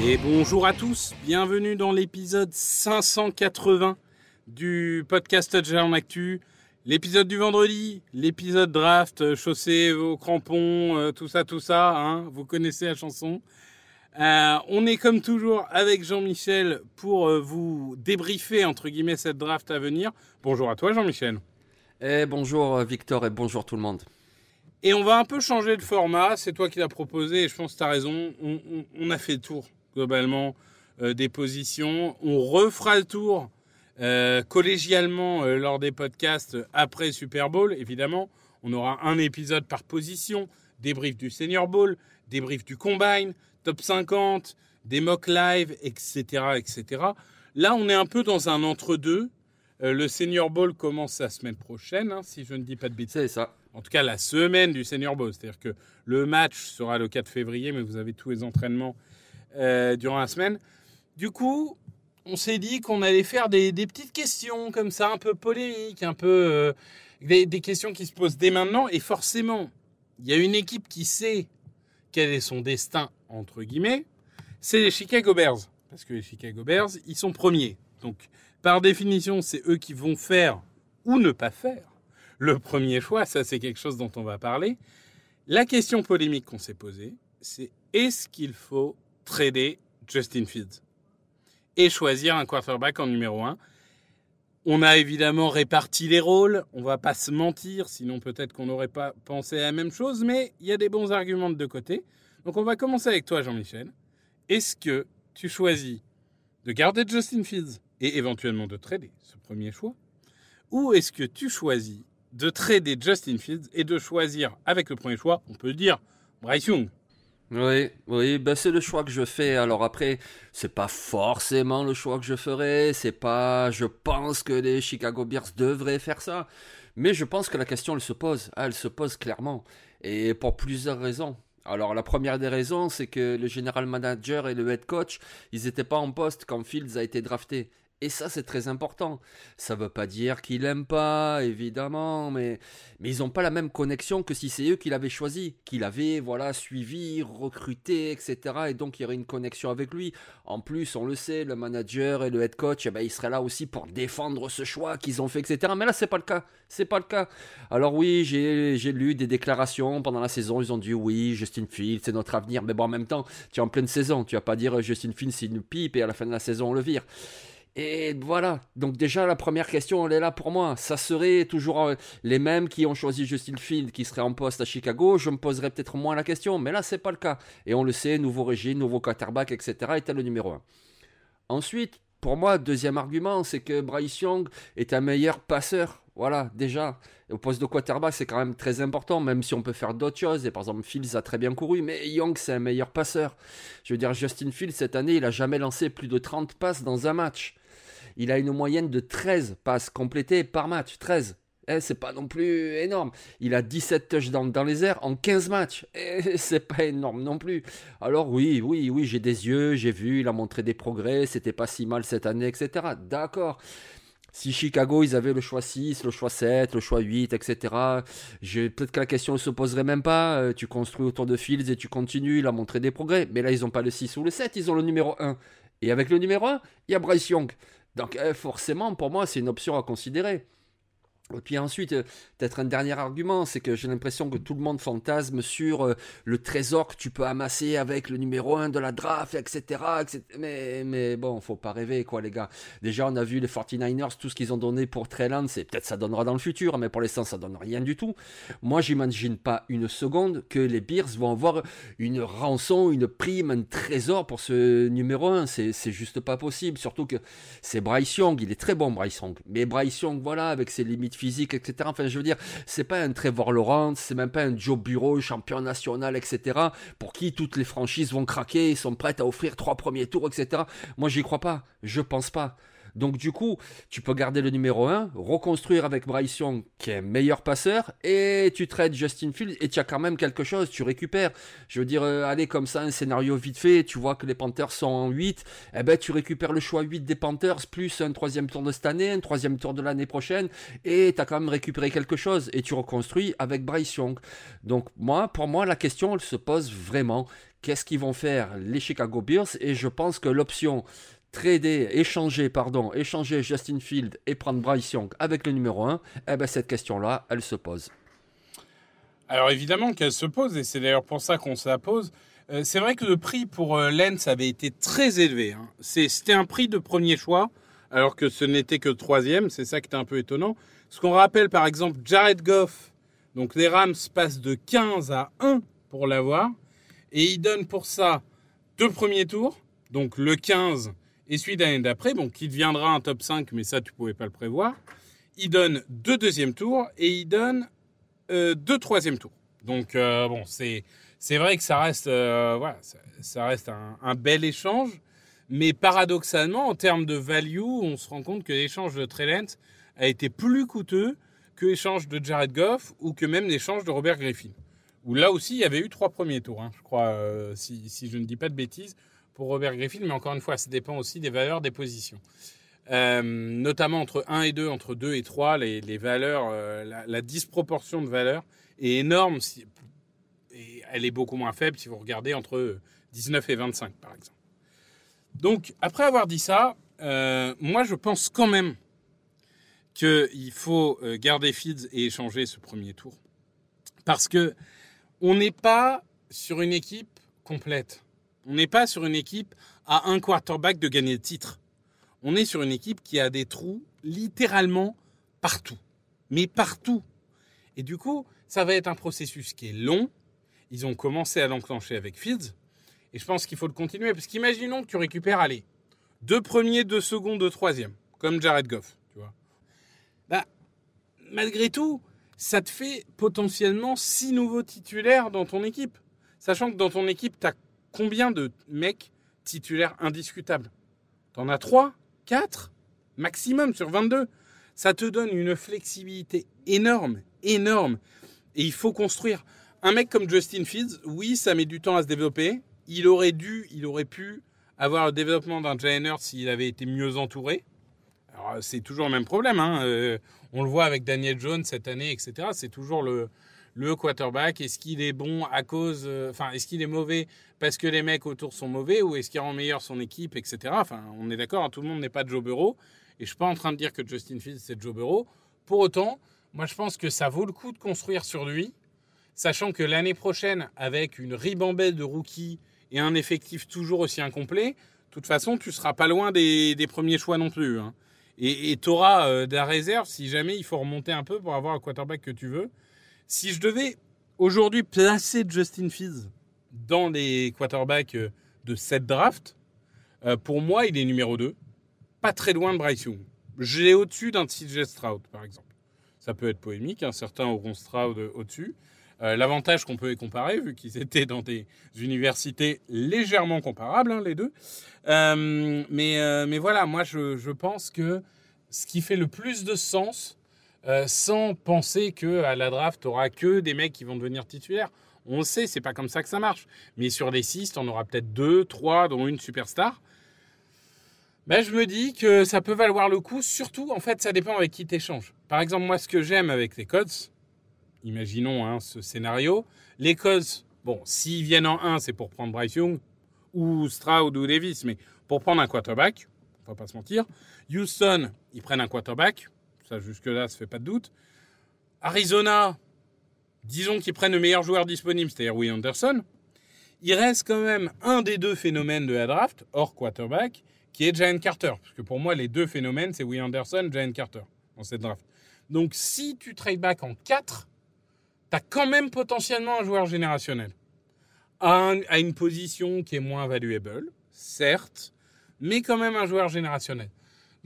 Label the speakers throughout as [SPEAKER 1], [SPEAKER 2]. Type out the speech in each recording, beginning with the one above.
[SPEAKER 1] Et bonjour à tous, bienvenue dans l'épisode 580 du podcast Touchdown Actu. L'épisode du vendredi, l'épisode draft, euh, chaussez vos crampons, euh, tout ça, tout ça, hein, vous connaissez la chanson. Euh, on est comme toujours avec Jean-Michel pour vous débriefer entre guillemets cette draft à venir. Bonjour à toi Jean-Michel.
[SPEAKER 2] Eh, bonjour euh, Victor et bonjour tout le monde.
[SPEAKER 1] Et on va un peu changer de format, c'est toi qui l'as proposé et je pense que tu as raison. On, a fait le tour globalement euh, des positions. On refera le tour euh, collégialement lors des podcasts après Super Bowl, évidemment. On aura un épisode par position, débrief du Senior Bowl, débrief du Combine, top 50, des mock live, etc., etc. Là, on est un peu dans un entre-deux. Euh, le Senior Bowl commence la semaine prochaine, hein, si je ne dis pas de bêtises
[SPEAKER 2] C'est ça.
[SPEAKER 1] en tout cas la semaine du Senior Bowl. C'est-à-dire que le match sera le 4 février, mais vous avez tous les entraînements euh, durant la semaine. Du coup, on s'est dit qu'on allait faire des, des petites questions comme ça, un peu polémiques, un peu euh, des, des questions qui se posent dès maintenant. Et forcément, il y a une équipe qui sait quel est son destin, entre guillemets, c'est les Chicago Bears. Parce que les Chicago Bears, ils sont premiers. Donc, par définition, c'est eux qui vont faire ou ne pas faire le premier choix, ça c'est quelque chose dont on va parler. La question polémique qu'on s'est posée, c'est est-ce qu'il faut trader Justin Fields et choisir un quarterback en numéro 1 On a évidemment réparti les rôles, on va pas se mentir, sinon peut-être qu'on n'aurait pas pensé à la même chose, mais il y a des bons arguments de deux côtés. Donc on va commencer avec toi Jean-Michel. Est-ce que tu choisis de garder Justin Fields et éventuellement de trader ce premier choix ou est-ce que tu choisis de trader Justin Fields et de choisir avec le premier choix, on peut dire, Bryce Young?
[SPEAKER 2] Oui, oui, ben c'est le choix que je fais. Alors après, c'est pas forcément le choix que je ferai. C'est pas, je pense que les Chicago Bears devraient faire ça. Mais je pense que la question, elle se pose. Ah, Elle se pose clairement. Et pour plusieurs raisons. Alors la première des raisons, c'est que le général manager et le head coach, ils n'étaient pas en poste quand Fields a été drafté. Et ça, c'est très important. Ça veut pas dire qu'il aime pas, évidemment, mais, ils n'ont pas la même connexion que si c'est eux qui l'avaient choisi, qui l'avaient voilà, suivi, recruté, etc. Et donc, il y aurait une connexion avec lui. En plus, on le sait, le manager et le head coach, eh ben, ils seraient là aussi pour défendre ce choix qu'ils ont fait, etc. Mais là, c'est pas le cas. C'est pas le cas. Alors oui, j'ai j'ai lu des déclarations pendant la saison. Ils ont dit oui, Justin Fields, c'est notre avenir. Mais bon, en même temps, tu es en pleine saison. Tu vas pas dire Justin Fields, c'est une pipe et à la fin de la saison, on le vire. Et voilà, donc déjà la première question, elle est là pour moi. Ça serait toujours euh, les mêmes qui ont choisi Justin Field qui seraient en poste à Chicago. Je me poserais peut-être moins la question, mais là c'est pas le cas. Et on le sait, nouveau régime, nouveau quarterback, etc. était le numéro 1. Ensuite, pour moi, deuxième argument, c'est que Bryce Young est un meilleur passeur. Voilà, déjà. Au poste de quarterback, c'est quand même très important, même si on peut faire d'autres choses. Et par exemple, Fields a très bien couru, mais Young, c'est un meilleur passeur. Je veux dire, Justin Fields, cette année, il a jamais lancé plus de 30 passes dans un match. Il a une moyenne de 13 passes complétées par match. 13. Eh, c'est pas non plus énorme. Il a 17 touchdowns dans les airs en 15 matchs. Eh, c'est pas énorme non plus. Alors oui, oui, oui, j'ai des yeux, j'ai vu, il a montré des progrès, c'était pas si mal cette année, etc. D'accord. Si Chicago, ils avaient le choix 6, le choix 7, le choix 8, etc. Peut-être que la question ne se poserait même pas. Euh, tu construis autour de Fields et tu continues, il a montré des progrès. Mais là, ils n'ont pas le 6 ou le 7, ils ont le numéro 1. Et avec le numéro 1, il y a Bryce Young. Donc euh, forcément, pour moi, c'est une option à considérer. Et puis ensuite, euh, peut-être un dernier argument, c'est que j'ai l'impression que tout le monde fantasme sur euh, le trésor que tu peux amasser avec le numéro 1 de la draft, etc. etc. Mais, mais bon, faut pas rêver, quoi, les gars. Déjà, on a vu les 49ers, tout ce qu'ils ont donné pour Trey Lance, et peut-être ça donnera dans le futur, mais pour l'instant, ça donne rien du tout. Moi, j'imagine pas une seconde que les Bears vont avoir une rançon, une prime, un trésor pour ce numéro 1. C'est, c'est juste pas possible. Surtout que c'est Bryce Young, il est très bon, Bryce Young. Mais Bryce Young, voilà, avec ses limites physique, etc. Enfin, je veux dire, c'est pas un Trevor Lawrence, c'est même pas un Joe Bureau, champion national, etc. Pour qui toutes les franchises vont craquer, sont prêtes à offrir trois premiers tours, etc. Moi, j'y crois pas. Je pense pas. Donc du coup, tu peux garder le numéro 1, reconstruire avec Bryce qui est meilleur passeur, et tu traites Justin Fields, et tu as quand même quelque chose, tu récupères. Je veux dire, euh, allez comme ça, un scénario vite fait, tu vois que les Panthers sont en 8, eh ben tu récupères le choix 8 des Panthers, plus un troisième tour de cette année, un troisième tour de l'année prochaine, et tu as quand même récupéré quelque chose, et tu reconstruis avec Bryce. Donc moi, pour moi, la question, elle se pose vraiment. Qu'est-ce qu'ils vont faire les Chicago Bears? Et je pense que l'option trader, échanger, pardon, échanger Justin Field et prendre Bryce Young avec le numéro 1, eh ben cette question-là, elle se pose.
[SPEAKER 1] Alors évidemment qu'elle se pose, et c'est d'ailleurs pour ça qu'on se la pose. Euh, c'est vrai que le prix pour euh, Lens avait été très élevé. Hein. C'était un prix de premier choix, alors que ce n'était que troisième. C'est ça qui était un peu étonnant. Ce qu'on rappelle par exemple Jared Goff, donc les Rams passent de 15 à 1 pour l'avoir, et ils donnent pour ça deux premiers tours, donc le 15 et celui d'année d'après, bon, qui deviendra un top 5, mais ça, tu pouvais pas le prévoir. Il donne deux deuxièmes tours et il donne euh, deux troisièmes tours. Donc, euh, bon, c'est, c'est vrai que ça reste, euh, voilà, ça, reste un, bel échange. Mais paradoxalement, en termes de value, on se rend compte que l'échange de Trellent a été plus coûteux que l'échange de Jared Goff ou que même l'échange de Robert Griffin. Où là aussi, il y avait eu trois premiers tours, hein, je crois, si je ne dis pas de bêtises pour Robert Griffin, mais encore une fois, ça dépend aussi des valeurs des positions. Euh, notamment entre 1 et 2, entre 2 et 3, les, valeurs, euh, la, disproportion de valeurs est énorme. Si, et elle est beaucoup moins faible si vous regardez entre 19 et 25, par exemple. Donc, après avoir dit ça, euh, moi, je pense quand même qu'il faut garder Fields et échanger ce premier tour. Parce que on n'est pas sur une équipe complète. On n'est pas sur une équipe à un quarterback de gagner le titre. On est sur une équipe qui a des trous littéralement partout. Mais partout. Et du coup, ça va être un processus qui est long. Ils ont commencé à l'enclencher avec Fields. Et je pense qu'il faut le continuer. Parce qu'imaginons que tu récupères, allez, deux premiers, deux secondes, deux troisièmes. Comme Jared Goff. Tu vois. Bah, malgré tout, ça te fait potentiellement six nouveaux titulaires dans ton équipe. Sachant que dans ton équipe, tu as combien de mecs titulaires indiscutables? T'en as 3 4 maximum sur 22. Ça te donne une flexibilité énorme, énorme. Et il faut construire. Un mec comme Justin Fields, oui, ça met du temps à se développer. Il aurait dû, il aurait pu avoir le développement d'un Jalen s'il avait été mieux entouré. C'est toujours le même problème. Hein. Euh, on le voit avec Daniel Jones cette année, etc. C'est toujours le, le quarterback, est-ce qu'il est bon à cause, euh, enfin, est-ce qu'il est mauvais parce que les mecs autour sont mauvais ou est-ce qu'il rend meilleur son équipe, etc. Enfin, on est d'accord, hein, tout le monde n'est pas Joe Burrow et je suis pas en train de dire que Justin Fields c'est Joe Burrow. Pour autant, moi je pense que ça vaut le coup de construire sur lui, sachant que l'année prochaine, avec une ribambelle de rookies et un effectif toujours aussi incomplet, de toute façon, tu seras pas loin des, premiers choix non plus. Hein. Et tu auras euh, de la réserve si jamais il faut remonter un peu pour avoir un quarterback que tu veux. Si je devais aujourd'hui placer Justin Fields dans les quarterbacks euh, de cette draft, euh, pour moi, il est numéro 2. Pas très loin de Bryce Young. J'ai au-dessus d'un CJ Stroud, par exemple. Ça peut être polémique, hein, certains auront Stroud euh, au-dessus. L'avantage qu'on peut les comparer, vu qu'ils étaient dans des universités légèrement comparables, hein, les deux. mais, voilà, moi, je, pense que ce qui fait le plus de sens euh, sans penser que à la draft, tu n'auras que des mecs qui vont devenir titulaires. On le sait, c'est pas comme ça que ça marche. Mais sur les six, tu en auras peut-être deux, trois, dont une superstar. Ben, je me dis que ça peut valoir le coup. Surtout, en fait, ça dépend avec qui tu échanges. Par exemple, moi, ce que j'aime avec les codes, imaginons hein, ce scénario, les codes, bon, s'ils viennent en 1, c'est pour prendre Bryce Young ou Stroud ou Davis, mais pour prendre un quarterback, on va pas se mentir. Houston, ils prennent un quarterback, Ça, jusque-là, ça fait pas de doute. Arizona, disons qu'ils prennent le meilleur joueur disponible, c'est-à-dire Will Anderson. Il reste quand même un des deux phénomènes de la draft, hors quarterback, qui est Jalen Carter. Parce que pour moi, les deux phénomènes, c'est Will Anderson, Jalen Carter, dans cette draft. Donc, si tu trade back en 4, tu as quand même potentiellement un joueur générationnel. Un- à une position qui est moins valuable, certes, mais quand même un joueur générationnel.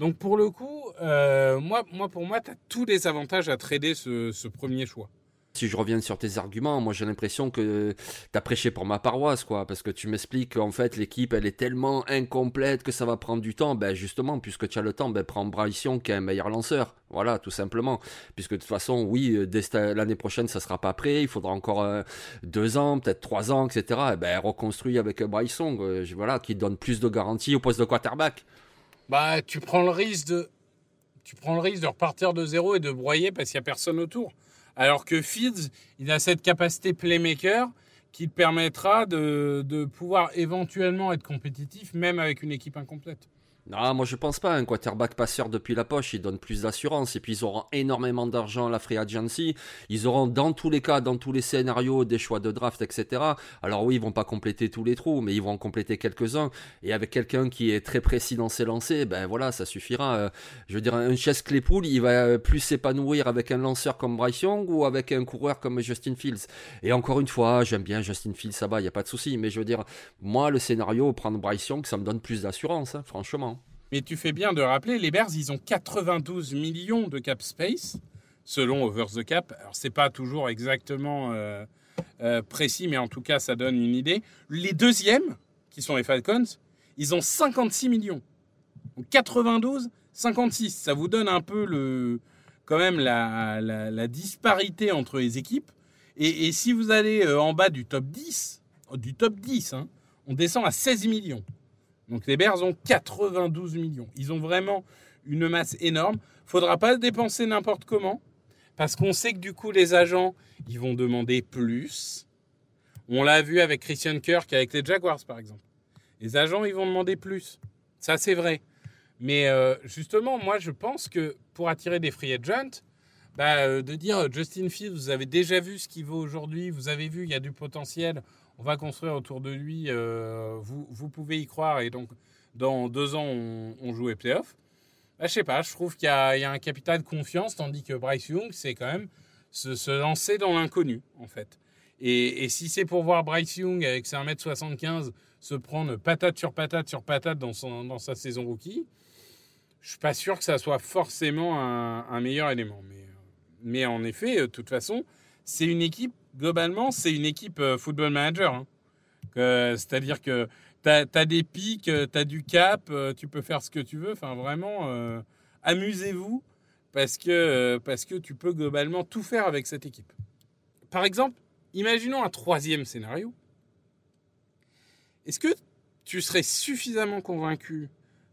[SPEAKER 1] Donc, pour le coup, euh, moi, moi, pour moi, tu as tous les avantages à trader ce, premier choix.
[SPEAKER 2] Si je reviens sur tes arguments, moi j'ai l'impression que t'as prêché pour ma paroisse, quoi, parce que tu m'expliques qu'en fait l'équipe elle est tellement incomplète que ça va prendre du temps. Ben justement, puisque tu as le temps, ben prends Bryce Young qui est un meilleur lanceur. Voilà, tout simplement. Puisque de toute façon, oui, euh, l'année prochaine ça sera pas prêt, il faudra encore euh, deux ans, peut-être trois ans, etc. Et ben reconstruis avec Bryce Young, voilà, qui donne plus de garanties au poste de quarterback.
[SPEAKER 1] Bah, tu prends le risque de, tu de repartir de zéro et de broyer parce qu'il n'y a personne autour. Alors que Fields, il a cette capacité playmaker qui permettra de, de pouvoir éventuellement être compétitif même avec une équipe incomplète.
[SPEAKER 2] Non, moi je pense pas. Un quarterback passeur depuis la poche, il donne plus d'assurance. Et puis ils auront énormément d'argent à la free agency. Ils auront dans tous les cas, dans tous les scénarios, des choix de draft, etc. Alors oui, ils vont pas compléter tous les trous, mais ils vont en compléter quelques-uns. Et avec quelqu'un qui est très précis dans ses lancers, ben voilà, ça suffira. Euh, je veux dire, un Chess Claypool, il va plus s'épanouir avec un lanceur comme Bryce Young ou avec un coureur comme Justin Fields. Et encore une fois, j'aime bien Justin Fields, ça va, il y a pas de souci. Mais je veux dire, moi, le scénario, prendre Bryce Young, ça me donne plus d'assurance, hein, franchement.
[SPEAKER 1] Mais tu fais bien de rappeler, les Bears, ils ont 92 millions de cap space, selon Over the Cap. Alors, c'est pas toujours exactement euh, euh, précis, mais en tout cas, ça donne une idée. Les deuxièmes, qui sont les Falcons, ils ont 56 millions. Donc 92, 56. Ça vous donne un peu le, quand même la, disparité entre les équipes. Et, si vous allez euh, en bas du top 10, euh, du top 10, hein, on descend à 16 millions. Donc les Bears ont 92 millions. Ils ont vraiment une masse énorme. Faudra pas dépenser n'importe comment. Parce qu'on sait que du coup, les agents, ils vont demander plus. On l'a vu avec Christian Kirk, avec les Jaguars, par exemple. Les agents, ils vont demander plus. Ça, c'est vrai. Mais euh, justement, moi, je pense que pour attirer des free agents, bah, euh, de dire euh, Justin Fields, vous avez déjà vu ce qu'il vaut aujourd'hui, vous avez vu, il y a du potentiel, on va construire autour de lui, euh, vous, pouvez y croire, et donc dans deux ans, on, on joue les playoffs. Bah, je sais pas, je trouve qu'il y, a un capital de confiance, tandis que Bryce Young, c'est quand même se, lancer dans l'inconnu, en fait. Et, si c'est pour voir Bryce Young avec ses 1m75 se prendre patate sur patate sur patate dans, son, dans sa saison rookie, je suis pas sûr que ça soit forcément un, meilleur élément. Mais, mais en effet, de toute façon, c'est une équipe, globalement, c'est une équipe euh, football manager. hein. C'est-à-dire que tu as, des pics, tu as du cap, euh, tu peux faire ce que tu veux. Enfin, vraiment, euh, amusez-vous parce que, euh, parce que tu peux globalement tout faire avec cette équipe. Par exemple, imaginons un troisième scénario. Est-ce que tu serais suffisamment convaincu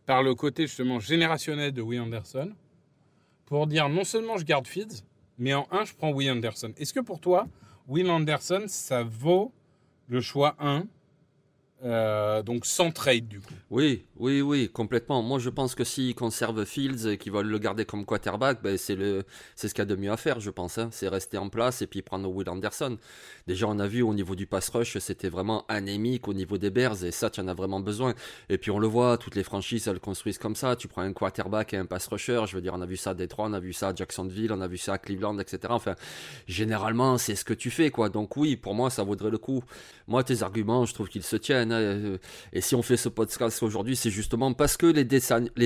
[SPEAKER 1] par le côté justement générationnel de Will Anderson pour dire non seulement je garde Fields, mais en 1, je prends Will Anderson. Est-ce que pour toi, Will Anderson, ça vaut le choix 1 euh, donc sans trade du coup
[SPEAKER 2] Oui, oui, oui, complètement. Moi, je pense que s'ils conservent Fields et qu'ils veulent le garder comme quarterback, ben, c'est ce qu'il y a de mieux à faire, je pense. hein. C'est rester en place et puis prendre Will Anderson. Déjà, on a vu au niveau du pass rush, c'était vraiment anémique au niveau des Bears et ça, tu en as vraiment besoin. Et puis, on le voit, toutes les franchises, elles construisent comme ça. Tu prends un quarterback et un pass rusher. Je veux dire, on a vu ça à Détroit, on a vu ça à Jacksonville, on a vu ça à Cleveland, etc. Enfin, généralement, c'est ce que tu fais, quoi. Donc, oui, pour moi, ça vaudrait le coup. Moi, tes arguments, je trouve qu'ils se tiennent. Hein. Et si on fait ce podcast aujourd'hui, c'est justement parce que les,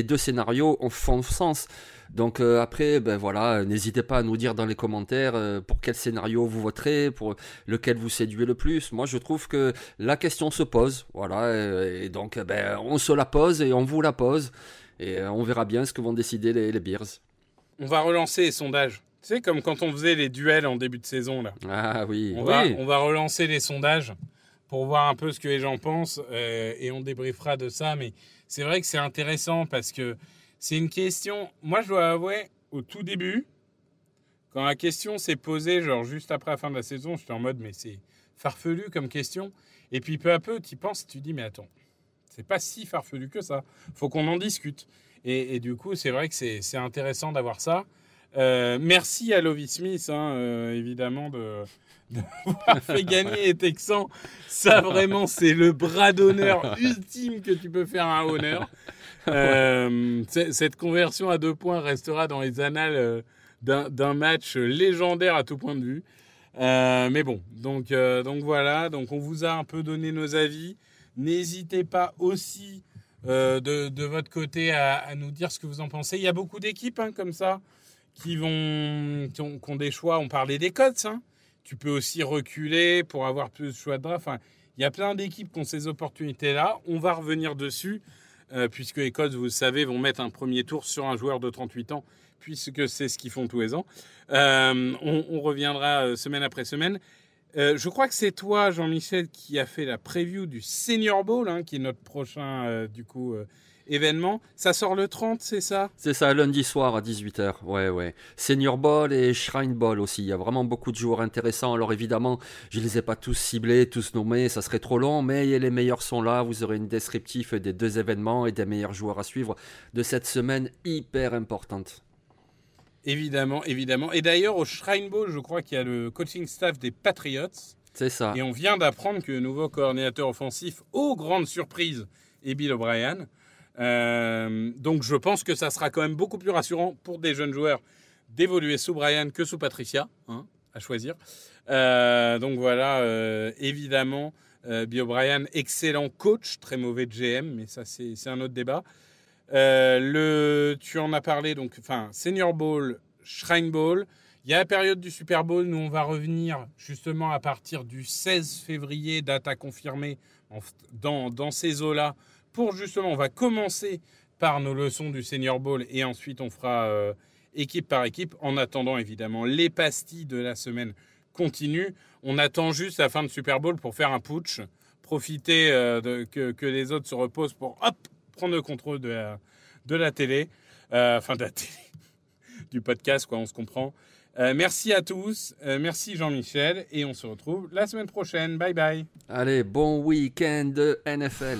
[SPEAKER 2] deux scénarios ont- font sens. Donc euh, après, ben voilà, euh, n'hésitez pas à nous dire dans les commentaires euh, pour quel scénario vous voterez, pour lequel vous séduisez le plus. Moi, je trouve que la question se pose, voilà, euh, et donc euh, ben, on se la pose et on vous la pose, et euh, on verra bien ce que vont décider les, les Bears.
[SPEAKER 1] On va relancer les sondages. Tu sais, comme quand on faisait les duels en début de saison là.
[SPEAKER 2] Ah oui,
[SPEAKER 1] On,
[SPEAKER 2] oui.
[SPEAKER 1] va, on va relancer les sondages pour voir un peu ce que les gens pensent euh, et on débriefera de ça. Mais c'est vrai que c'est intéressant parce que c'est une question. Moi, je dois avouer, au tout début, quand la question s'est posée, genre juste après la fin de la saison, j'étais en mode, mais c'est farfelu comme question. Et puis peu à peu, tu penses, tu dis, mais attends, c'est pas si farfelu que ça. Faut qu'on en discute. Et, du coup, c'est vrai que c'est c'est intéressant d'avoir ça. Euh, merci à Lovie Smith, hein, euh, évidemment, de d'avoir fait gagner les Texans. Ça, vraiment, c'est le bras d'honneur ultime que tu peux faire à un honneur. Euh, cette conversion à deux points restera dans les annales euh, d'un d'un match légendaire à tout point de vue. Euh, mais bon, donc, euh, donc voilà, donc on vous a un peu donné nos avis. N'hésitez pas aussi euh, de, de votre côté à, à nous dire ce que vous en pensez. Il y a beaucoup d'équipes hein, comme ça qui, vont, qui, ont, qui ont des choix. On parlait des codes. Hein. Tu peux aussi reculer pour avoir plus de choix de draft. Enfin, il y a plein d'équipes qui ont ces opportunités-là. On va revenir dessus, euh, puisque les codes, vous le savez, vont mettre un premier tour sur un joueur de 38 ans, puisque c'est ce qu'ils font tous les ans. Euh, on, reviendra euh, semaine après semaine. Je crois que c'est toi, Jean-Michel, qui a fait la preview du Senior Bowl, hein, qui est notre prochain du coup événement. Ça sort le 30, c'est ça?
[SPEAKER 2] C'est ça, lundi soir à 18h. Ouais, ouais. Senior Ball et Shrine Ball aussi. Il y a vraiment beaucoup de joueurs intéressants. Alors évidemment, je ne les ai pas tous ciblés, tous nommés. Ça serait trop long, mais les meilleurs sont là. Vous aurez une descriptif des deux événements et des meilleurs joueurs à suivre de cette semaine hyper importante.
[SPEAKER 1] Évidemment, évidemment. Et d'ailleurs, au Shrine Bowl, je crois qu'il y a le coaching staff des Patriots.
[SPEAKER 2] C'est ça.
[SPEAKER 1] Et on vient d'apprendre que le nouveau coordinateur offensif, aux grandes surprises, est Bill O'Brien. Euh, donc je pense que ça sera quand même beaucoup plus rassurant pour des jeunes joueurs d'évoluer sous Brian que sous Patricia, hein, à choisir. Euh, donc voilà, euh, évidemment, Bill O'Brien, excellent coach, très mauvais GM, mais ça c'est un autre débat. Le, tu en as parlé, donc, enfin, Senior Bowl, Shrine Bowl. Il y a la période du Super Bowl. Nous, on va revenir justement à partir du 16 février, date à confirmer, dans ces eaux-là. Pour justement, on va commencer par nos leçons du Senior Bowl et ensuite on fera euh, équipe par équipe. En attendant, évidemment, les pastilles de la semaine continuent. On attend juste la fin de Super Bowl pour faire un putsch, profiter euh, que, les autres se reposent pour hop, prendre le contrôle de la, télé, euh, enfin de la télé, du podcast, quoi, on se comprend. Merci à tous, merci Jean-Michel, et on se retrouve la semaine prochaine. Bye bye.
[SPEAKER 2] Allez, bon week-end NFL.